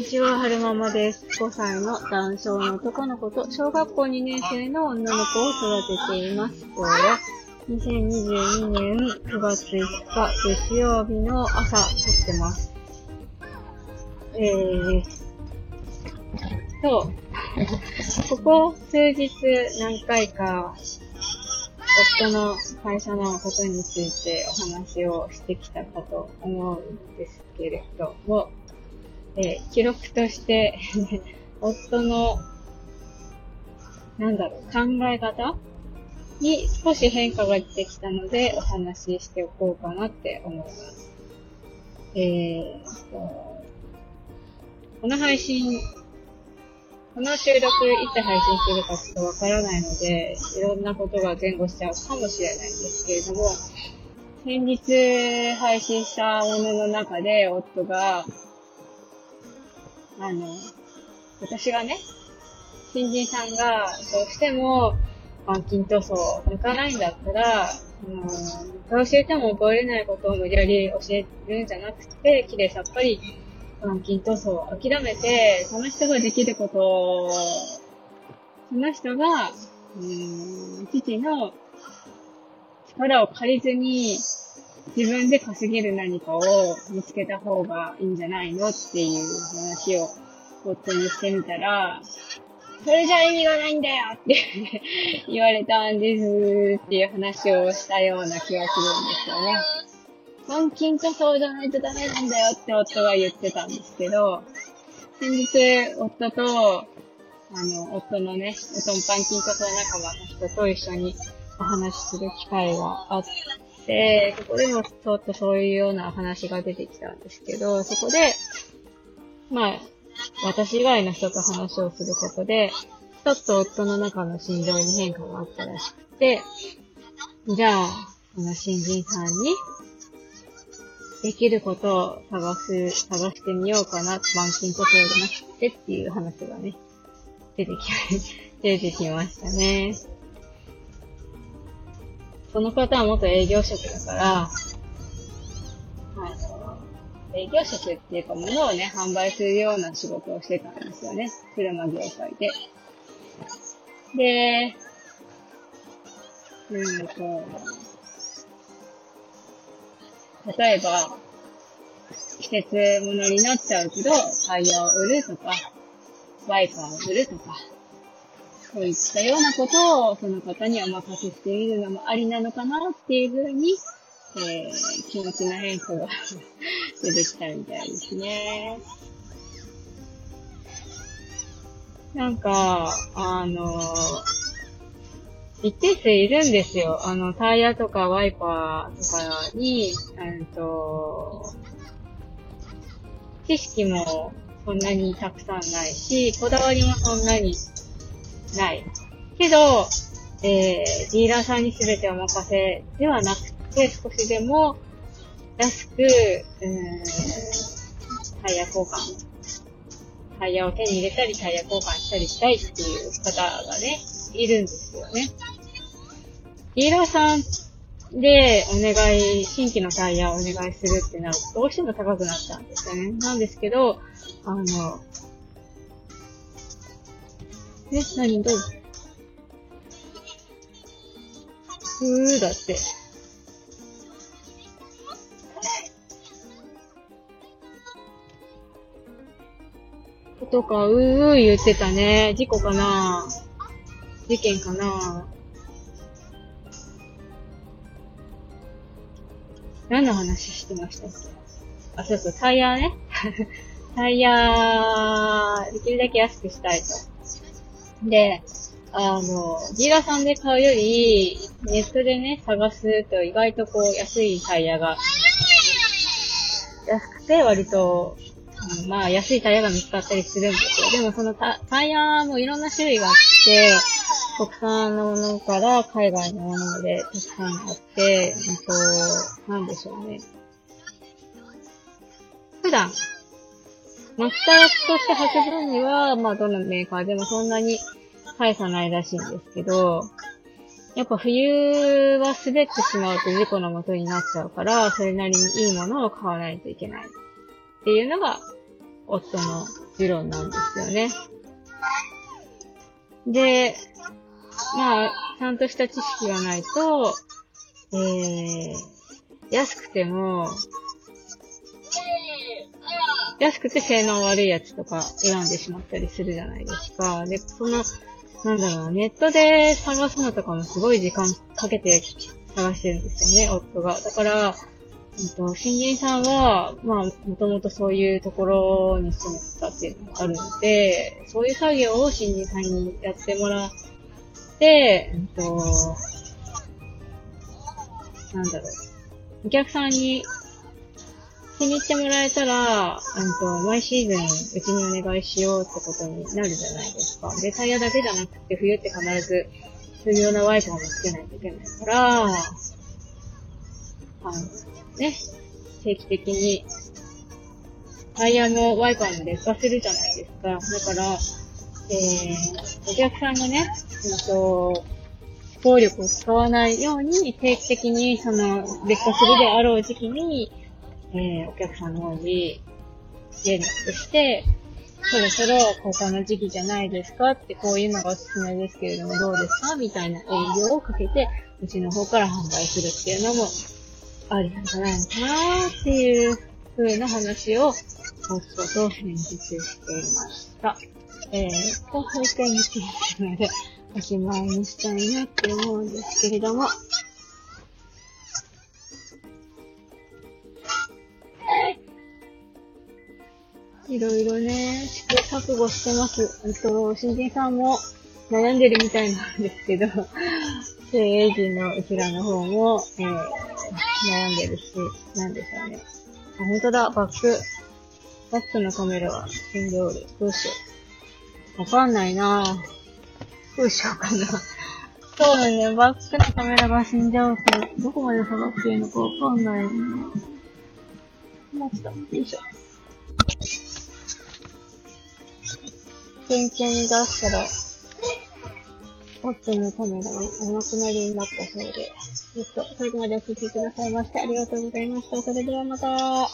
にちは、はるままです。5歳の男性の男の子と小学校2年生の女の子を育てています。今日は2022年9月5日月曜日の朝撮ってます。えー、と、ここ数日何回か夫の会社のことについてお話をしてきたかと思うんですけれども、えー記録として、夫の、なんだろう、考え方？に少し変化が出てきたので、お話ししておこうかなって思います。えーと、この配信、この収録いつ配信するかちょっとわからないので、いろんなことが前後しちゃうかもしれないんですけれども、先日配信したものの中で夫が、あの、私がね、新人さんがどうしても板金塗装を抜かないんだったら、うん、教えても覚えれないことを無理やり教えるんじゃなくて、綺麗さっぱり板金塗装を諦めて、その人ができることを、その人が、うん、父の力を借りずに、自分で稼げる何かを見つけた方がいいんじゃないのっていう話を夫にしてみたら、それじゃ意味がないんだよって言われたんですっていう話をしたような気がするんですよね。板金塗装じゃないとダメなんだよって夫が言ってたんですけど、先日夫と、あの、夫のね、その板金塗装仲間の人と一緒にお話しする機会があって、そこでもちょっとそういうような話が出てきたんですけど、そこで、まあ、私以外の人と話をすることで、ちょっと夫の中の心情に変化があったらしくて、じゃあ、その新人さんに、できることを探す、探してみようかな、板金塗装じゃなくてっていう話がね、出てき、出てきましたね。その方は元営業職だから、あの、営業職っていうか物をね、販売するような仕事をしてたんですよね。車業界で。で、うんと、例えば、季節物になっちゃうけど、タイヤを売るとか、ワイパーを売るとか、そういったようなことをその方にお任せしてみるのもありなのかなっていうふうに、えー、気持ちの変化が出てきたみたいですね。なんか、あの一定数いるんですよ。あの、タイヤとかワイパーとかに、うんと、知識もそんなにたくさんないし、こだわりもそんなにない。けど、えー、ディーラーさんに全てお任せではなくて、少しでも安く、うん、タイヤ交換、タイヤを手に入れたり、タイヤ交換したりしたいっていう方がね、いるんですよね。ディーラーさんでお願い、新規のタイヤをお願いするってなると、どうしても高くなっちゃうんですよね。なんですけど、あの、え、何どう？うーだって。とか、うー言ってたね。事故かな？事件かな？何の話してましたっけ？あ、そうそう、タイヤね。タイヤ、できるだけ安くしたいと。で、あの、ディーラーさんで買うより、ネットでね、探すと意外とこう、安いタイヤが、安くて割と、うんまあ、安いタイヤが見つかったりするんですよ。でもそのタタイヤもいろんな種類があって、国産のものから海外のものまでたくさんあって、うんと、なんでしょうね。普段、マスターとして履く分には、まあどのメーカーでもそんなに大差ないらしいんですけど、やっぱ冬は滑ってしまうと事故のもとになっちゃうから、それなりにいいものを買わないといけない。っていうのが、夫の持論なんですよね。で、まあ、ちゃんとした知識がないと、えー、安くても、安くて性能悪いやつとか選んでしまったりするじゃないですか。で、その、なんだろう、ネットで探すのとかもすごい時間かけて探してるんですよね、夫が。だから、えっと、新人さんは、まあ、もともとそういうところに住んでたっていうのがあるので、そういう作業を新人さんにやってもらって、えっと、なんだろう、お客さんに気に入ってもらえたら、うんと、毎シーズンうちにお願いしようってことになるじゃないですか。で、タイヤだけじゃなくて、冬って必ず、冬用のワイパーもつけないといけないから、あの、ね、定期的に、タイヤのワイパーも劣化するじゃないですか。だから、えー、お客さんがね、うんと、効力を使わないように、定期的に、その、劣化するであろう時期に、えー、お客さんの方に連絡して、そろそろ交換の時期じゃないですかって、こういうのがおすすめですけれどもどうですか？みたいな営業をかけて、うちの方から販売するっていうのもありなんじゃないのかなっていう風な話を、夫と返事していました。えー、と、保育園についてので、おしまいにしたいなって思うんですけれども、いろいろね、試行錯誤してます。えっと、新人さんも悩んでるみたいなんですけど、経営陣のうちらの方も、えー、悩んでるし、なんでしょうね。あ、本当だ、バック、バックのカメラは死んでおる。どうしよう。わかんないなぁ。どうしようかな。そうだね、バックのカメラが死んじゃうと、どこまで下がっていいのかわかんないなぁ。待った。よいしょ。真剣に出したら、オッチのカメラがお亡くなりになったそうで、えっと、最後までお聴きくださいましてありがとうございました。それではまた。